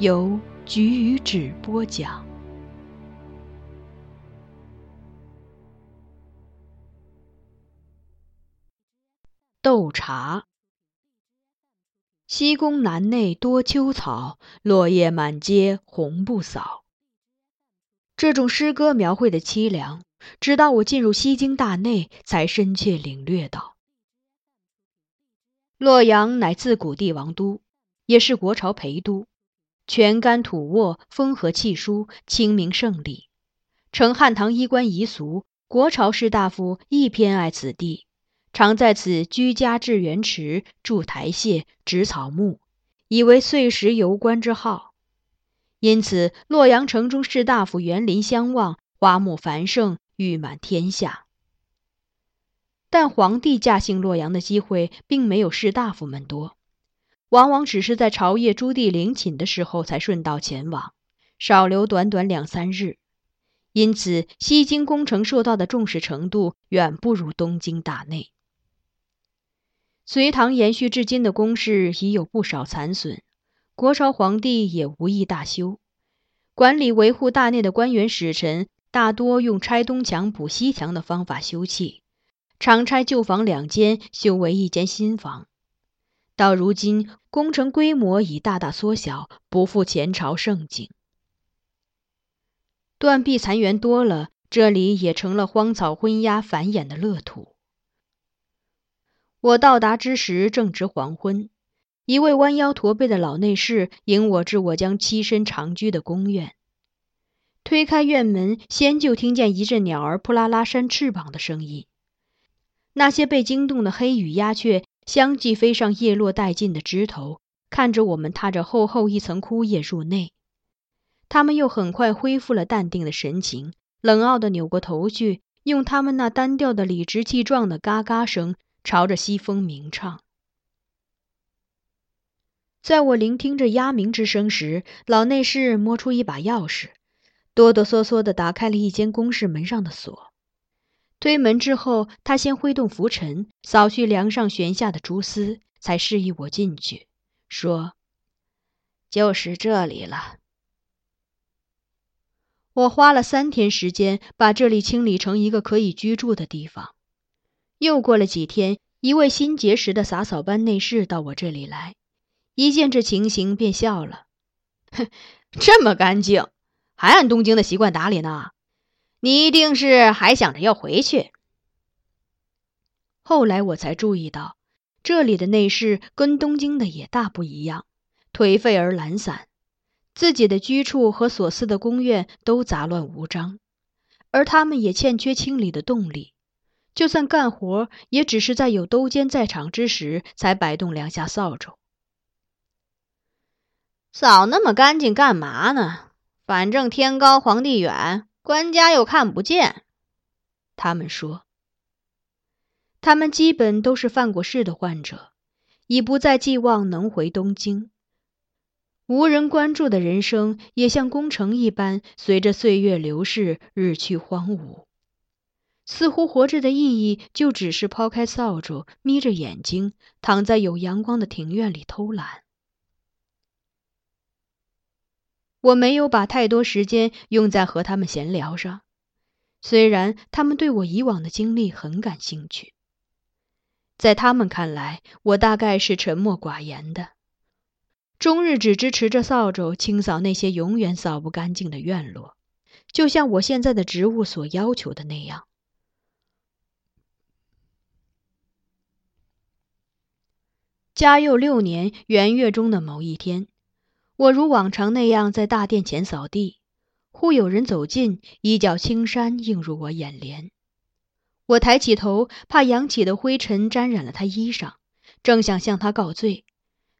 由菊与纸播讲。斗茶。西宫南内多秋草，落叶满街红不扫。这种诗歌描绘的凄凉，直到我进入西京大内，才深切领略到。洛阳乃自古帝王都，也是国朝陪都。泉干土沃，风和气舒，清明胜利。承汉唐衣冠遗俗，国朝士大夫亦偏爱此地，常在此居家置园池，筑台榭，植草木，以为岁时游观之好。因此，洛阳城中士大夫园林相望，花木繁盛，誉满天下。但皇帝驾幸洛阳的机会，并没有士大夫们多。往往只是在朝夜朱棣陵寝的时候才顺道前往，少留短短两三日，因此西京工程受到的重视程度远不如东京大内。隋唐延续至今的宫室已有不少残损，国朝皇帝也无意大修，管理维护大内的官员使臣大多用拆东墙补西墙的方法修葺，常拆旧房两间修为一间新房。到如今，工程规模已大大缩小，不复前朝盛景。断壁残垣多了，这里也成了荒草昏鸦繁衍的乐土。我到达之时正值黄昏，一位弯腰驼背的老内侍迎我至我将栖身长居的宫院。推开院门，先就听见一阵鸟儿扑啦啦扇翅膀的声音，那些被惊动的黑羽鸦雀。相继飞上叶落殆尽的枝头，看着我们踏着厚厚一层枯叶入内。他们又很快恢复了淡定的神情，冷傲地扭过头去，用他们那单调的、理直气壮的嘎嘎声朝着西风鸣唱。在我聆听着鸦鸣之声时，老内侍摸出一把钥匙，哆哆嗦嗦地打开了一间宫室门上的锁。推门之后，他先挥动拂尘，扫去梁上悬下的蛛丝，才示意我进去，说：“就是这里了。”我花了三天时间把这里清理成一个可以居住的地方。又过了几天，一位新结识的洒扫班内侍到我这里来，一见这情形便笑了：“ 哼，这么干净，还按东京的习惯打理呢。”你一定是还想着要回去。后来我才注意到，这里的内侍跟东京的也大不一样，颓废而懒散，自己的居处和所司的宫院都杂乱无章，而他们也欠缺清理的动力。就算干活，也只是在有兜监在场之时才摆动两下扫帚。扫那么干净干嘛呢？反正天高皇帝远，官家又看不见。他们说，他们基本都是犯过事的患者，已不再寄望能回东京。无人关注的人生，也像工程一般，随着岁月流逝，日趋荒芜。似乎活着的意义，就只是抛开扫帚，眯着眼睛，躺在有阳光的庭院里偷懒。我没有把太多时间用在和他们闲聊上，虽然他们对我以往的经历很感兴趣。在他们看来，我大概是沉默寡言的，终日只支持着扫帚清扫那些永远扫不干净的院落，就像我现在的职务所要求的那样。嘉佑六年元月中的某一天，我如往常那样在大殿前扫地，忽有人走近，一角青衫映入我眼帘。我抬起头，怕扬起的灰尘沾染了他衣裳，正想向他告罪，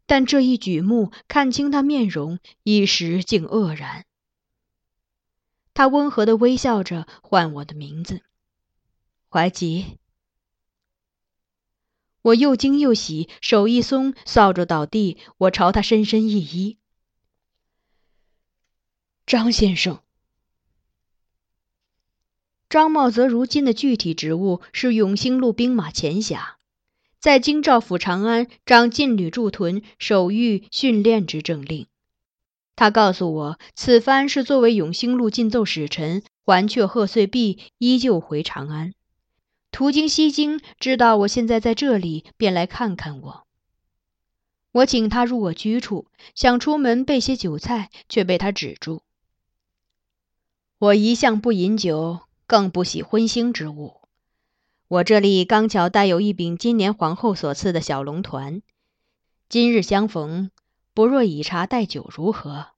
但这一举目看清他面容，一时竟愕然。他温和的微笑着，唤我的名字：“怀吉。”我又惊又喜，手一松，扫帚倒地，我朝他深深一揖：“张先生。”张茂泽如今的具体职务是永兴路兵马前辖，在京兆府长安掌禁旅驻屯、守御、训练之政令。他告诉我，此番是作为永兴路进奏使臣，还却贺岁毕，依旧回长安。途经西京，知道我现在在这里，便来看看我。我请他入我居处，想出门备些酒菜，却被他止住。我一向不饮酒，更不喜荤腥之物。我这里刚巧带有一柄今年皇后所赐的小龙团，今日相逢，不若以茶代酒，如何？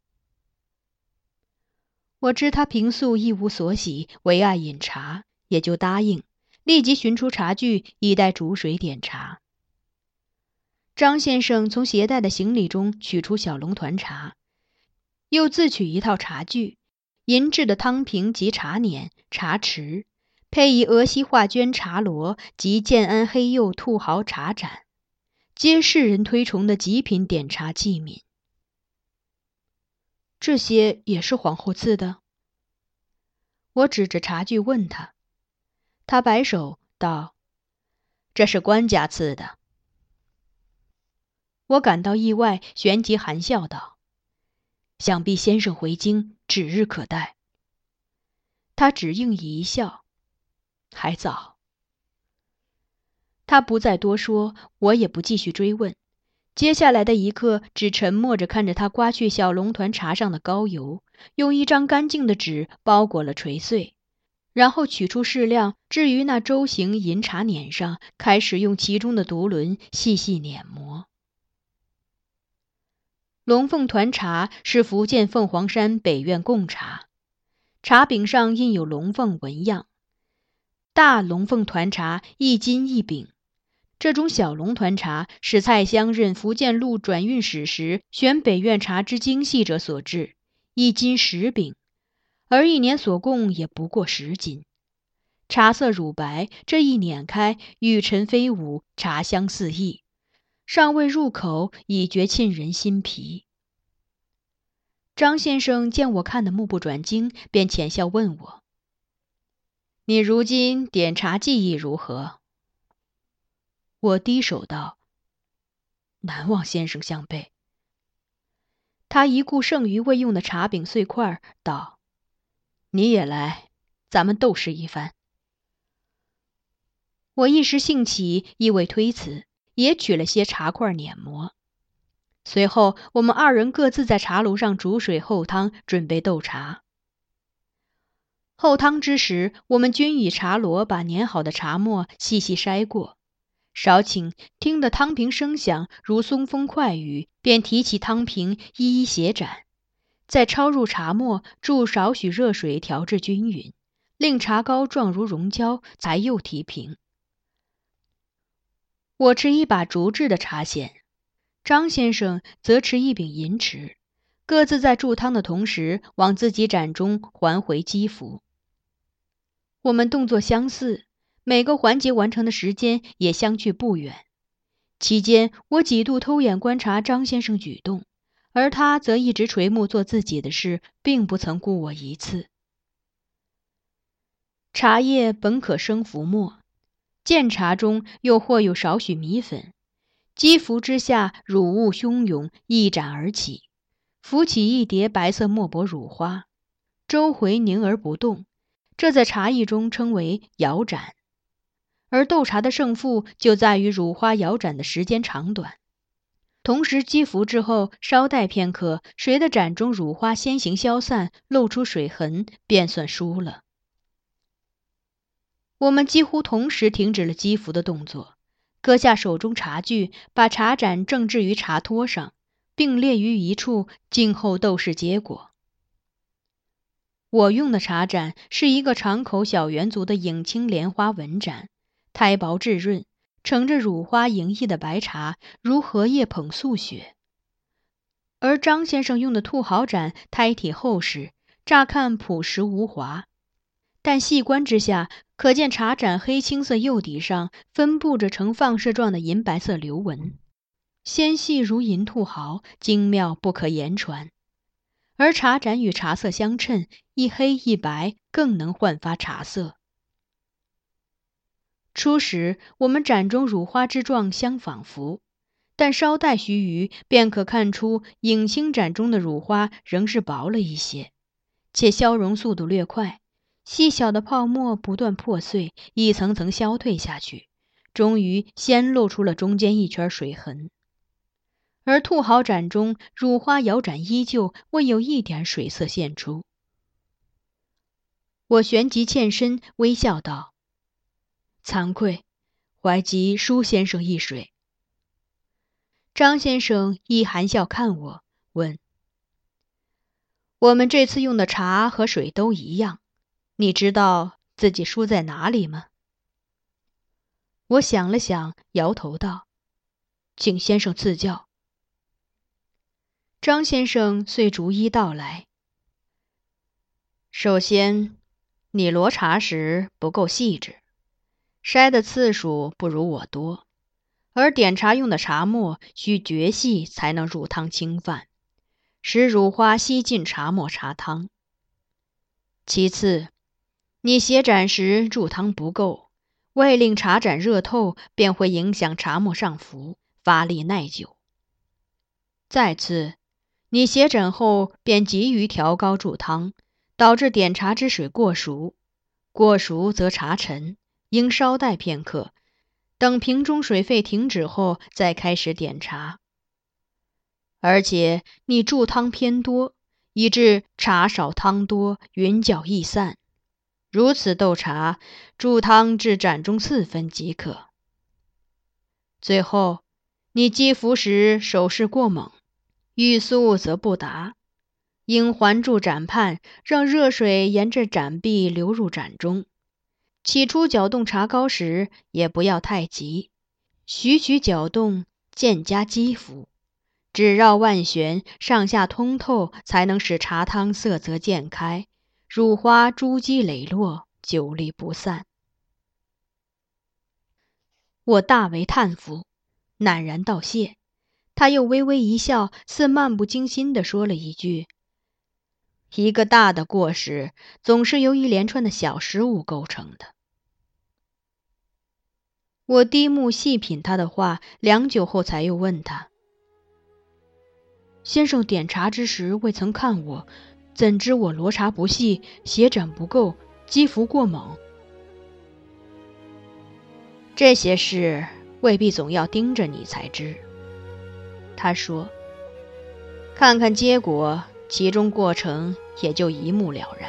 我知他平素一无所喜，唯爱饮茶，也就答应。立即寻出茶具，以待煮水点茶。张先生从携带的行李中取出小龙团茶，又自取一套茶具：银制的汤瓶及茶碾、茶匙，配以俄西画绢茶罗及建安黑釉兔毫茶盏，皆世人推崇的极品点茶器皿。这些也是皇后赐的。我指着茶具问他。他摆手道：“这是官家赐的。”我感到意外，旋即含笑道：“想必先生回京指日可待。”他只应一笑：“还早。”他不再多说，我也不继续追问。接下来的一刻，只沉默着看着他刮去小龙团茶上的膏油，用一张干净的纸包裹了锤碎。然后取出适量，置于那舟形银茶碾上，开始用其中的独轮细细碾磨。龙凤团茶是福建凤凰山北苑贡茶，茶饼上印有龙凤纹样。大龙凤团茶一斤一饼，这种小龙团茶是蔡襄任福建路转运使时选北苑茶之精细者所制，一斤十饼。而一年所供也不过十斤，茶色乳白，这一碾开，玉尘飞舞，茶香四溢，尚未入口，已觉沁人心脾。张先生见我看得目不转睛，便浅笑问我：“你如今点茶技艺如何？”我低首道：“难忘先生相背。”他一顾剩余未用的茶饼碎块，道。你也来，咱们斗试一番。我一时兴起，意未推辞，也取了些茶块碾磨。随后，我们二人各自在茶炉上煮水候汤，准备斗茶。候汤之时，我们均以茶箩把碾好的茶末细细筛过。少顷，听得汤瓶声响，如松风快雨，便提起汤瓶，一一斜盏。再抄入茶末，注少许热水调制均匀，令茶膏状如溶胶，才又提平。我持一把竹制的茶筅，张先生则持一柄银匙，各自在注汤的同时，往自己盏中还回积福。我们动作相似，每个环节完成的时间也相距不远。期间，我几度偷眼观察张先生举动，而他则一直垂目做自己的事，并不曾顾我一次。茶叶本可生浮沫，见茶中又或有少许米粉，积浮之下，乳雾汹涌，一展而起，浮起一叠白色墨薄乳花，周回凝而不动。这在茶艺中称为摇盏，而斗茶的胜负就在于乳花摇盏的时间长短。同时积浮之后，稍待片刻，谁的盏中乳花先行消散，露出水痕，便算输了。我们几乎同时停止了积服的动作，搁下手中茶具，把茶盏正置于茶托上，并列于一处，静候斗试结果。我用的茶盏是一个长口小圆足的影青莲花纹盏，胎薄质润，盛着乳花莹溢的白茶，如荷叶捧素雪。而张先生用的兔毫盏胎体厚实，乍看朴实无华，但细观之下，可见茶盏黑青色釉底上分布着呈放射状的银白色流纹，纤细如银兔毫，精妙不可言传。而茶盏与茶色相衬，一黑一白，更能焕发茶色。初时我们盏中乳花之状相仿佛，但稍待须臾，便可看出影青盏中的乳花仍是薄了一些，且消融速度略快，细小的泡沫不断破碎，一层层消退下去，终于先露出了中间一圈水痕。而兔毫盏中乳花摇盏依旧，未有一点水色现出。我旋即欠身，微笑道：“惭愧，怀及舒先生一水。”张先生亦含笑看我，问：“我们这次用的茶和水都一样，你知道自己输在哪里吗？”我想了想，摇头道：“请先生赐教。”张先生遂逐一道来。首先，你罗茶时不够细致，筛的次数不如我多，而点茶用的茶末需绝细才能入汤清饭，使乳花吸进茶末茶汤。其次，你写盏时注汤不够，未令茶盏热透，便会影响茶末上浮，发力耐久。再次。你写枕后便急于调高注汤，导致点茶之水过熟，过熟则茶沉，应稍待片刻，等瓶中水沸停止后再开始点茶。而且你注汤偏多，以致茶少汤多，云搅易散。如此斗茶，注汤至盏中四分即可。最后，你击服时手势过猛。欲速则不达，应环住盏畔，让热水沿着盏壁流入盏中。起初搅动茶膏时，也不要太急，徐徐搅动，渐加积浮，只绕万旋，上下通透，才能使茶汤色泽渐开，乳花珠玑磊落，久立不散。我大为叹服，赧然道谢。他又微微一笑，似漫不经心地说了一句：“一个大的过失，总是由一连串的小失误构成的。”我低目细品他的话，良久后才又问他：“先生点茶之时未曾看我，怎知我罗刹不细，血斩不够，击伏过猛？这些事未必总要盯着你才知。”他说：“看看结果，其中过程也就一目了然。”